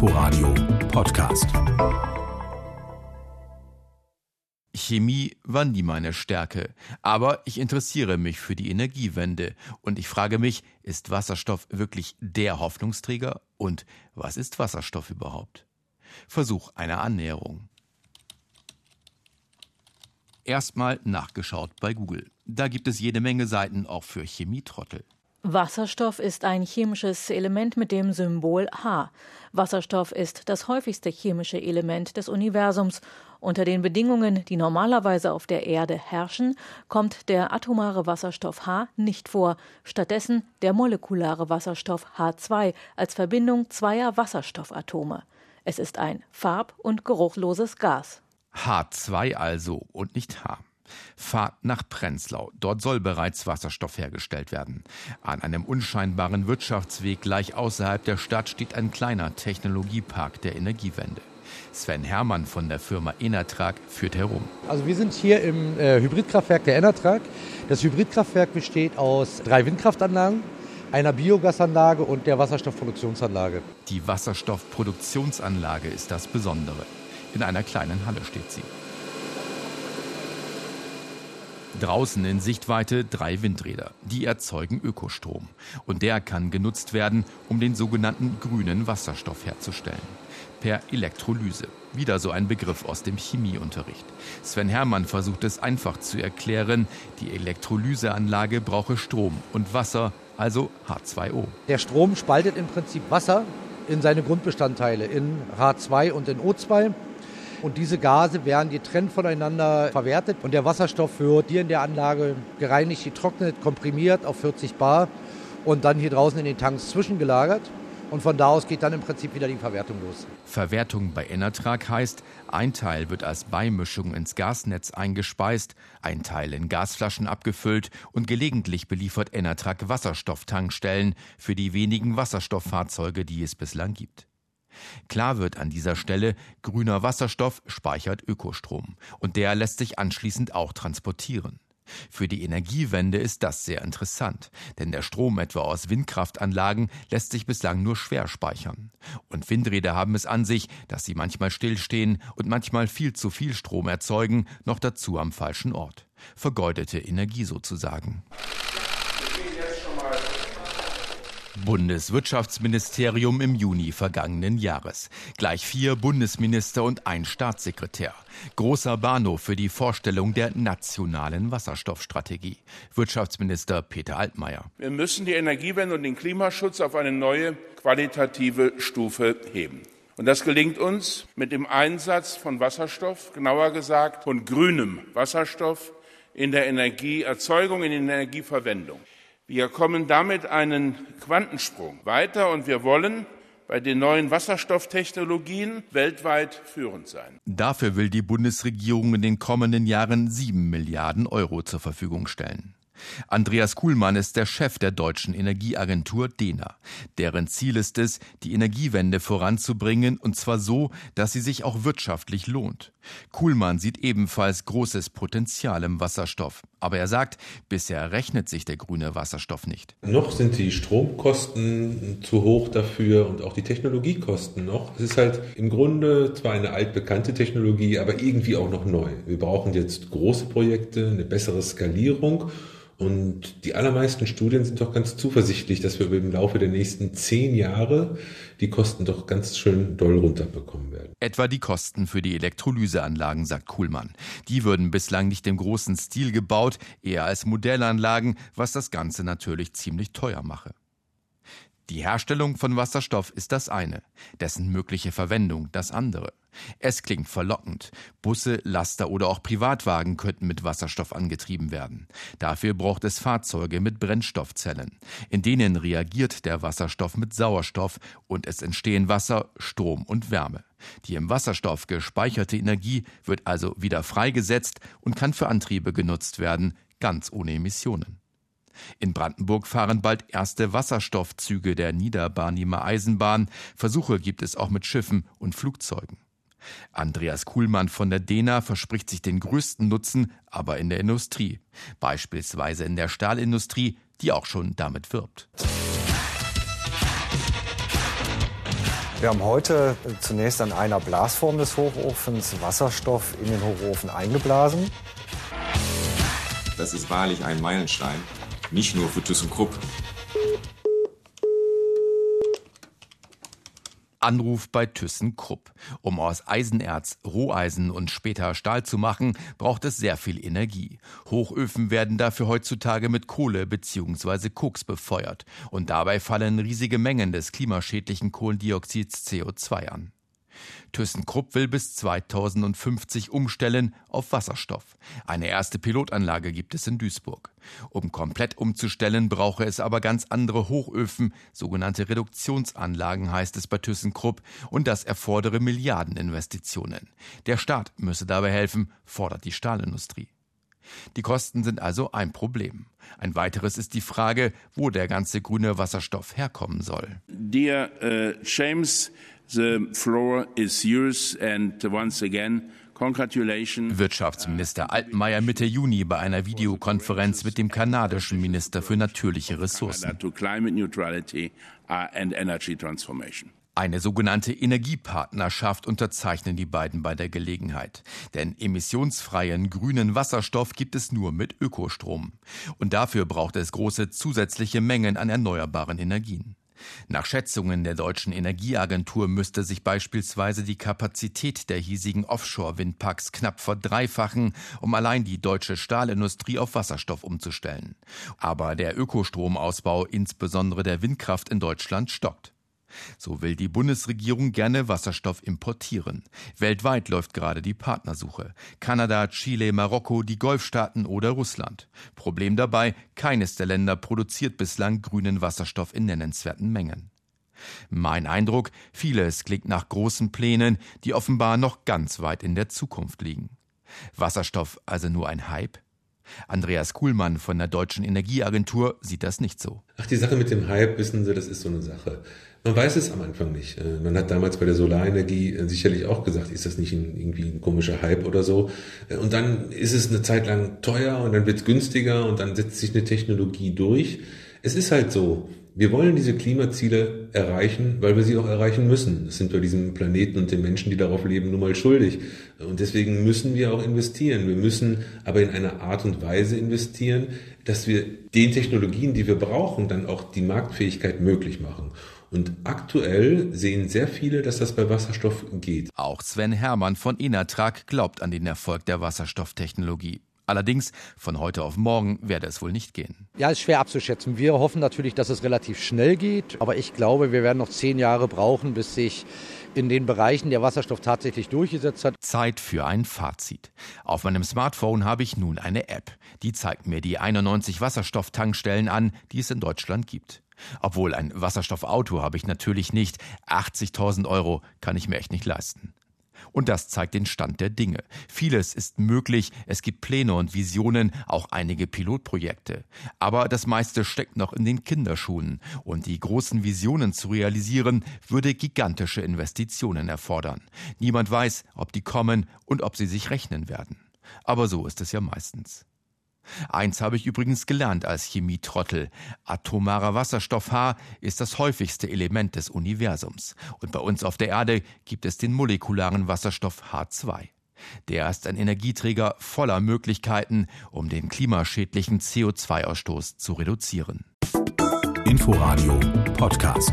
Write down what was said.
Inforadio Podcast. Chemie war nie meine Stärke, aber ich interessiere mich für die Energiewende und ich frage mich, ist Wasserstoff wirklich der Hoffnungsträger und was ist Wasserstoff überhaupt? Versuch einer Annäherung. Erstmal nachgeschaut bei Google. Da gibt es jede Menge Seiten auch für Chemietrottel. Wasserstoff ist ein chemisches Element mit dem Symbol H. Wasserstoff ist das häufigste chemische Element des Universums. Unter den Bedingungen, die normalerweise auf der Erde herrschen, kommt der atomare Wasserstoff H nicht vor, stattdessen der molekulare Wasserstoff H2 als Verbindung zweier Wasserstoffatome. Es ist ein farb- und geruchloses Gas. H2 also und nicht H. Fahrt nach Prenzlau. Dort soll bereits Wasserstoff hergestellt werden. An einem unscheinbaren Wirtschaftsweg gleich außerhalb der Stadt steht ein kleiner Technologiepark der Energiewende. Sven Hermann von der Firma Enertrag führt herum. Also wir sind hier im äh, Hybridkraftwerk der Enertrag. Das Hybridkraftwerk besteht aus drei Windkraftanlagen, einer Biogasanlage und der Wasserstoffproduktionsanlage. Die Wasserstoffproduktionsanlage ist das Besondere. In einer kleinen Halle steht sie. Draußen in Sichtweite drei Windräder. Die erzeugen Ökostrom. Und der kann genutzt werden, um den sogenannten grünen Wasserstoff herzustellen. Per Elektrolyse. Wieder so ein Begriff aus dem Chemieunterricht. Sven Hermann versucht es einfach zu erklären. Die Elektrolyseanlage brauche Strom und Wasser, also H2O. Der Strom spaltet im Prinzip Wasser in seine Grundbestandteile, in H2 und in O2. Und diese Gase werden getrennt voneinander verwertet und der Wasserstoff wird hier in der Anlage gereinigt, getrocknet, komprimiert auf 40 Bar und dann hier draußen in den Tanks zwischengelagert. Und von da aus geht dann im Prinzip wieder die Verwertung los. Verwertung bei Enertrag heißt, ein Teil wird als Beimischung ins Gasnetz eingespeist, ein Teil in Gasflaschen abgefüllt und gelegentlich beliefert Enertrag Wasserstofftankstellen für die wenigen Wasserstofffahrzeuge, die es bislang gibt. Klar wird an dieser Stelle, grüner Wasserstoff speichert Ökostrom und der lässt sich anschließend auch transportieren. Für die Energiewende ist das sehr interessant, denn der Strom etwa aus Windkraftanlagen lässt sich bislang nur schwer speichern. Und Windräder haben es an sich, dass sie manchmal stillstehen und manchmal viel zu viel Strom erzeugen, noch dazu am falschen Ort. Vergeudete Energie sozusagen. Bundeswirtschaftsministerium im Juni vergangenen Jahres. Gleich vier Bundesminister und ein Staatssekretär. Großer Bahnhof für die Vorstellung der nationalen Wasserstoffstrategie. Wirtschaftsminister Peter Altmaier. Wir müssen die Energiewende und den Klimaschutz auf eine neue qualitative Stufe heben. Und das gelingt uns mit dem Einsatz von Wasserstoff, genauer gesagt von grünem Wasserstoff in der Energieerzeugung, in der Energieverwendung. Wir kommen damit einen Quantensprung weiter und wir wollen bei den neuen Wasserstofftechnologien weltweit führend sein. Dafür will die Bundesregierung in den kommenden Jahren sieben Milliarden Euro zur Verfügung stellen. Andreas Kuhlmann ist der Chef der deutschen Energieagentur DENA. Deren Ziel ist es, die Energiewende voranzubringen und zwar so, dass sie sich auch wirtschaftlich lohnt. Kuhlmann sieht ebenfalls großes Potenzial im Wasserstoff. Aber er sagt, bisher rechnet sich der grüne Wasserstoff nicht. Noch sind die Stromkosten zu hoch dafür und auch die Technologiekosten noch. Es ist halt im Grunde zwar eine altbekannte Technologie, aber irgendwie auch noch neu. Wir brauchen jetzt große Projekte, eine bessere Skalierung. Und die allermeisten Studien sind doch ganz zuversichtlich, dass wir im Laufe der nächsten zehn Jahre die Kosten doch ganz schön doll runterbekommen werden. Etwa die Kosten für die Elektrolyseanlagen, sagt Kuhlmann. Die würden bislang nicht im großen Stil gebaut, eher als Modellanlagen, was das Ganze natürlich ziemlich teuer mache. Die Herstellung von Wasserstoff ist das eine, dessen mögliche Verwendung das andere. Es klingt verlockend. Busse, Laster oder auch Privatwagen könnten mit Wasserstoff angetrieben werden. Dafür braucht es Fahrzeuge mit Brennstoffzellen. In denen reagiert der Wasserstoff mit Sauerstoff und es entstehen Wasser, Strom und Wärme. Die im Wasserstoff gespeicherte Energie wird also wieder freigesetzt und kann für Antriebe genutzt werden, ganz ohne Emissionen. In Brandenburg fahren bald erste Wasserstoffzüge der Niederbarnimer Eisenbahn. Versuche gibt es auch mit Schiffen und Flugzeugen. Andreas Kuhlmann von der DENA verspricht sich den größten Nutzen, aber in der Industrie, beispielsweise in der Stahlindustrie, die auch schon damit wirbt. Wir haben heute zunächst an einer Blasform des Hochofens Wasserstoff in den Hochofen eingeblasen. Das ist wahrlich ein Meilenstein, nicht nur für ThyssenKrupp. Anruf bei ThyssenKrupp. Um aus Eisenerz Roheisen und später Stahl zu machen, braucht es sehr viel Energie. Hochöfen werden dafür heutzutage mit Kohle bzw. Koks befeuert und dabei fallen riesige Mengen des klimaschädlichen Kohlendioxids CO2 an. ThyssenKrupp will bis 2050 umstellen auf Wasserstoff. Eine erste Pilotanlage gibt es in Duisburg. Um komplett umzustellen, brauche es aber ganz andere Hochöfen, sogenannte Reduktionsanlagen heißt es bei ThyssenKrupp, und das erfordere Milliardeninvestitionen. Der Staat müsse dabei helfen, fordert die Stahlindustrie. Die Kosten sind also ein Problem. Ein weiteres ist die Frage, wo der ganze grüne Wasserstoff herkommen soll. Dear uh, James, The floor is yours and once again Wirtschaftsminister Altmaier Mitte Juni bei einer Videokonferenz mit dem kanadischen Minister für natürliche Ressourcen. Uh, Eine sogenannte Energiepartnerschaft unterzeichnen die beiden bei der Gelegenheit. Denn emissionsfreien grünen Wasserstoff gibt es nur mit Ökostrom. Und dafür braucht es große zusätzliche Mengen an erneuerbaren Energien. Nach Schätzungen der deutschen Energieagentur müsste sich beispielsweise die Kapazität der hiesigen Offshore-Windparks knapp verdreifachen, um allein die deutsche Stahlindustrie auf Wasserstoff umzustellen. Aber der Ökostromausbau, insbesondere der Windkraft in Deutschland, stockt. So will die Bundesregierung gerne Wasserstoff importieren. Weltweit läuft gerade die Partnersuche. Kanada, Chile, Marokko, die Golfstaaten oder Russland. Problem dabei, keines der Länder produziert bislang grünen Wasserstoff in nennenswerten Mengen. Mein Eindruck, vieles klingt nach großen Plänen, die offenbar noch ganz weit in der Zukunft liegen. Wasserstoff also nur ein Hype? Andreas Kuhlmann von der Deutschen Energieagentur sieht das nicht so. Ach, die Sache mit dem Hype, wissen Sie, das ist so eine Sache. Man weiß es am Anfang nicht. Äh, man hat damals bei der Solarenergie äh, sicherlich auch gesagt, ist das nicht ein, irgendwie ein komischer Hype oder so. Äh, und dann ist es eine Zeit lang teuer und dann wird es günstiger und dann setzt sich eine Technologie durch. Es ist halt so. Wir wollen diese Klimaziele erreichen, weil wir sie auch erreichen müssen. Das sind wir diesem Planeten und den Menschen, die darauf leben, nun mal schuldig. Und deswegen müssen wir auch investieren. Wir müssen aber in einer Art und Weise investieren, dass wir den Technologien, die wir brauchen, dann auch die Marktfähigkeit möglich machen. Und aktuell sehen sehr viele, dass das bei Wasserstoff geht. Auch Sven Hermann von Inatrag glaubt an den Erfolg der Wasserstofftechnologie. Allerdings, von heute auf morgen werde es wohl nicht gehen. Ja, ist schwer abzuschätzen. Wir hoffen natürlich, dass es relativ schnell geht. Aber ich glaube, wir werden noch zehn Jahre brauchen, bis sich in den Bereichen der Wasserstoff tatsächlich durchgesetzt hat. Zeit für ein Fazit. Auf meinem Smartphone habe ich nun eine App. Die zeigt mir die 91 Wasserstofftankstellen an, die es in Deutschland gibt. Obwohl ein Wasserstoffauto habe ich natürlich nicht. 80.000 Euro kann ich mir echt nicht leisten. Und das zeigt den Stand der Dinge. Vieles ist möglich, es gibt Pläne und Visionen, auch einige Pilotprojekte. Aber das meiste steckt noch in den Kinderschuhen. Und die großen Visionen zu realisieren, würde gigantische Investitionen erfordern. Niemand weiß, ob die kommen und ob sie sich rechnen werden. Aber so ist es ja meistens. Eins habe ich übrigens gelernt als Chemietrottel. Atomarer Wasserstoff H ist das häufigste Element des Universums. Und bei uns auf der Erde gibt es den molekularen Wasserstoff H2. Der ist ein Energieträger voller Möglichkeiten, um den klimaschädlichen CO2-Ausstoß zu reduzieren. Inforadio Podcast.